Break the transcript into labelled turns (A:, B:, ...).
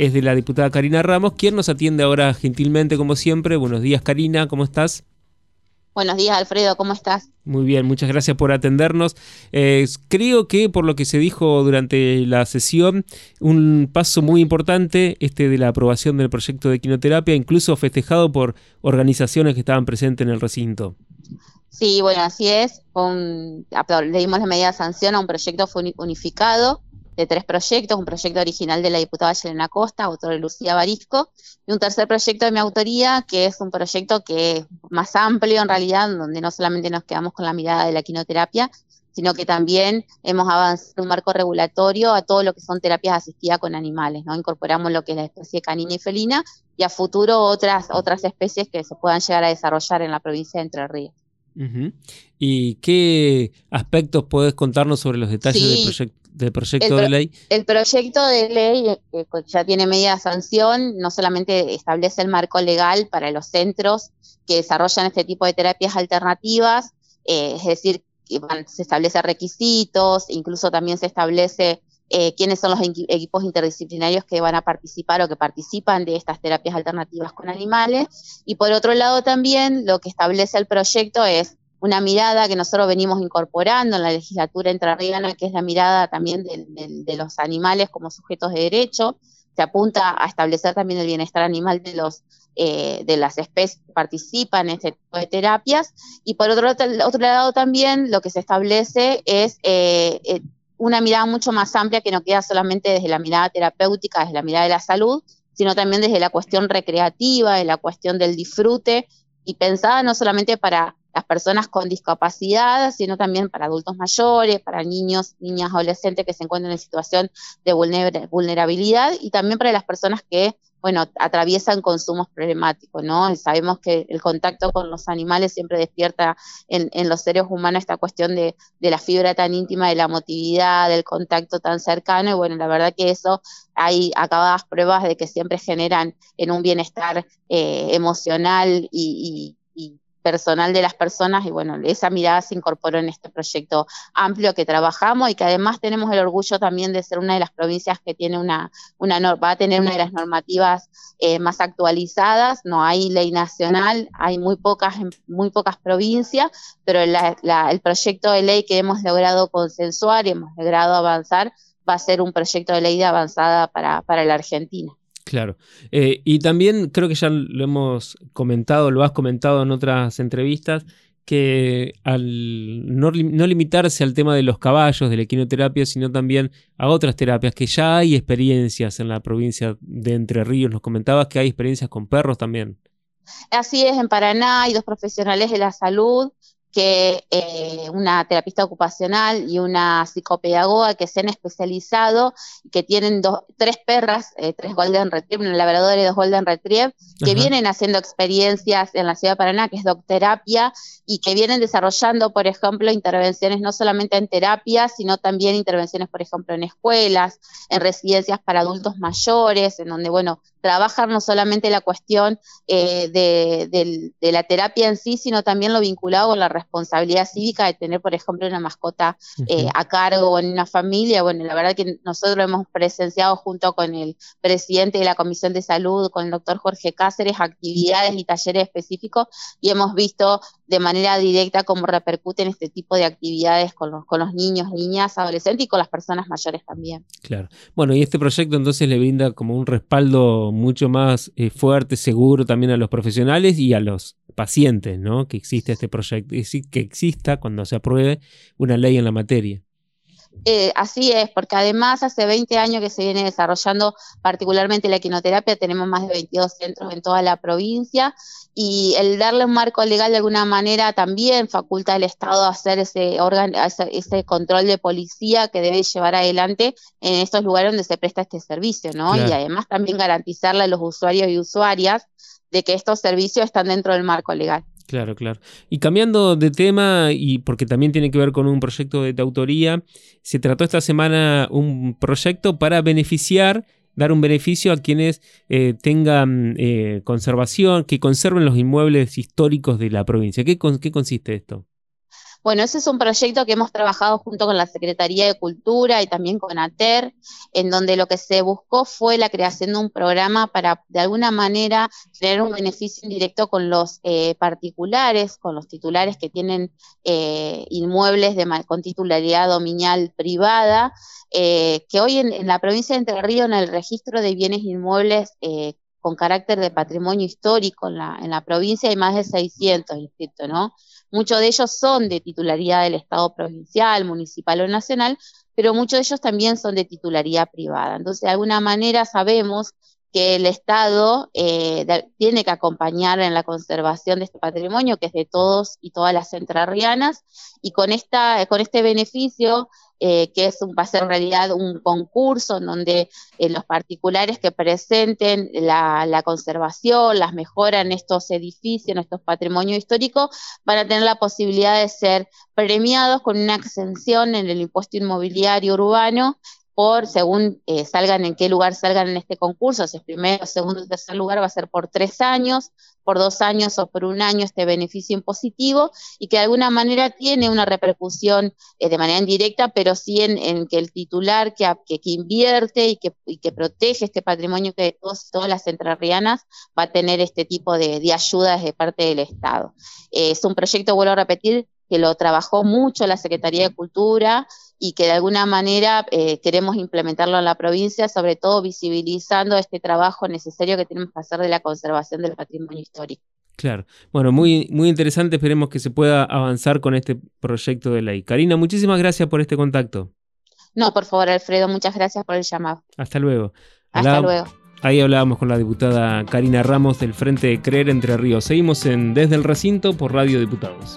A: es de la diputada Karina Ramos, quien nos atiende ahora gentilmente como siempre. Buenos días Karina, ¿cómo estás?
B: Buenos días, Alfredo, ¿cómo estás?
A: Muy bien, muchas gracias por atendernos. Eh, creo que por lo que se dijo durante la sesión, un paso muy importante, este de la aprobación del proyecto de quinoterapia, incluso festejado por organizaciones que estaban presentes en el recinto.
B: Sí, bueno, así es. le dimos la medida de sanción a un proyecto unificado de tres proyectos, un proyecto original de la diputada Yelena Costa, autor de Lucía Barisco, y un tercer proyecto de mi autoría, que es un proyecto que es más amplio en realidad, donde no solamente nos quedamos con la mirada de la quinoterapia, sino que también hemos avanzado un marco regulatorio a todo lo que son terapias asistidas con animales, ¿no? Incorporamos lo que es la especie canina y felina y a futuro otras, otras especies que se puedan llegar a desarrollar en la provincia de Entre Ríos.
A: ¿Y qué aspectos puedes contarnos sobre los detalles del proyecto? Del proyecto de ley?
B: El proyecto de ley eh, ya tiene media sanción, no solamente establece el marco legal para los centros que desarrollan este tipo de terapias alternativas, eh, es decir, se establecen requisitos, incluso también se establece eh, quiénes son los equipos interdisciplinarios que van a participar o que participan de estas terapias alternativas con animales. Y por otro lado también lo que establece el proyecto es una mirada que nosotros venimos incorporando en la legislatura entrerriana, que es la mirada también de, los animales como sujetos de derecho. Se apunta a establecer también el bienestar animal de los eh, de las especies que participan en este tipo de terapias. Y por otro, lado también lo que se establece es eh, eh, una mirada mucho más amplia que no queda solamente desde la mirada terapéutica, desde la mirada de la salud, sino también desde la cuestión recreativa, de la cuestión del disfrute y pensada no solamente para las personas con discapacidad, sino también para adultos mayores, para niños, niñas, adolescentes que se encuentran en situación de vulnerabilidad y también para las personas que, bueno, atraviesan consumos problemáticos, ¿no? sabemos que el contacto con los animales siempre despierta en, los seres humanos esta cuestión de, la fibra tan íntima, de la emotividad, del contacto tan cercano y bueno, la verdad que eso hay acabadas pruebas de que siempre generan en un bienestar eh, emocional y personal de las personas y bueno, esa mirada se incorporó en este proyecto amplio que trabajamos y que además tenemos el orgullo también de ser una de las provincias que tiene una, una va a tener una de las normativas eh, más actualizadas, no hay ley nacional, hay muy pocas, muy pocas provincias, pero el proyecto de ley que hemos logrado consensuar y hemos logrado avanzar va a ser un proyecto de ley de avanzada para, para la Argentina.
A: Claro. Eh, y también creo que ya lo hemos comentado, lo has comentado en otras entrevistas, que al no, limitarse al tema de los caballos, de la equinoterapia, sino también a otras terapias, que ya hay experiencias en la provincia de Entre Ríos. Nos comentabas que hay experiencias con perros también.
B: Así es, en Paraná hay dos profesionales de la salud que eh, una terapista ocupacional y una psicopedagoga que se han especializado, que tienen dos, tres perras, eh, tres Golden Retriever, un labrador y dos Golden Retriever, que vienen haciendo experiencias en la ciudad de Paraná, que es docterapia, y que vienen desarrollando, por ejemplo, intervenciones no solamente en terapia, sino también intervenciones, por ejemplo, en escuelas, en residencias para adultos mayores, en donde, bueno, trabajan no solamente la cuestión eh, de, de, la terapia en sí, sino también lo vinculado con la responsabilidad cívica de tener, por ejemplo, una mascota eh, a cargo en una familia. Bueno, la verdad que nosotros hemos presenciado junto con el presidente de la Comisión de Salud, con el doctor Jorge Cáceres, actividades y talleres específicos y hemos visto de manera directa cómo repercuten este tipo de actividades con los, con los niños, niñas, adolescentes y con las personas mayores también.
A: Claro. Bueno, y este proyecto entonces le brinda como un respaldo mucho más eh, fuerte, seguro también a los profesionales y a los pacientes, ¿no? Que existe este proyecto, que exista cuando se apruebe una ley en la materia.
B: Eh, así es, porque además hace 20 años que se viene desarrollando particularmente la equinoterapia, tenemos más de 22 centros en toda la provincia y el darle un marco legal de alguna manera también faculta al Estado a hacer ese, órgano, ese, control de policía que debe llevar adelante en estos lugares donde se presta este servicio, ¿no? Y además también garantizarle a los usuarios y usuarias de que estos servicios están dentro del marco legal.
A: Claro, claro. Y cambiando de tema, y porque también tiene que ver con un proyecto de autoría, se trató esta semana un proyecto para beneficiar, dar un beneficio a quienes eh, tengan eh, conservación, que conserven los inmuebles históricos de la provincia. ¿Qué, ¿Qué consiste esto?
B: Bueno, ese es un proyecto que hemos trabajado junto con la Secretaría de Cultura y también con ATER, en donde lo que se buscó fue la creación de un programa para, de alguna manera, tener un beneficio indirecto con los eh, particulares, con los titulares que tienen eh, inmuebles de, con titularidad dominial privada, eh, que hoy en, la provincia de Entre Ríos, en el registro de bienes inmuebles con carácter de patrimonio histórico en la, provincia hay más de 600 inscritos, ¿no? Muchos de ellos son de titularidad del Estado provincial, municipal o nacional, pero muchos de ellos también son de titularidad privada. Entonces, de alguna manera sabemos que el Estado eh, tiene que acompañar en la conservación de este patrimonio, que es de todos y todas las entrerrianas, y con, esta, con este beneficio, eh, que es un, va a ser en realidad un concurso en donde eh, los particulares que presenten la, conservación, las mejoras en estos edificios, en estos patrimonios históricos, van a tener la posibilidad de ser premiados con una exención en el impuesto inmobiliario urbano por, según eh, salgan en qué lugar salgan en este concurso, si es primero, segundo tercer lugar, va a ser por tres años, por dos años o por un año este beneficio impositivo y que de alguna manera tiene una repercusión eh, de manera indirecta, pero sí en, que el titular que, que, invierte y que, y que, protege este patrimonio que todos, todas las entrerrianas va a tener este tipo de, de ayudas de parte del Estado. Eh, es un proyecto, vuelvo a repetir, que lo trabajó mucho la Secretaría de Cultura y que de alguna manera eh, queremos implementarlo en la provincia, sobre todo visibilizando este trabajo necesario que tenemos que hacer de la conservación del patrimonio histórico.
A: Claro. Bueno, muy, muy interesante. Esperemos que se pueda avanzar con este proyecto de ley. Karina, muchísimas gracias por este contacto.
B: No, por favor, Alfredo, muchas gracias por el llamado.
A: Hasta luego.
B: Hasta luego.
A: Ahí hablábamos con la diputada Karina Ramos del Frente de Creer Entre Ríos. Seguimos en Desde el Recinto por Radio Diputados.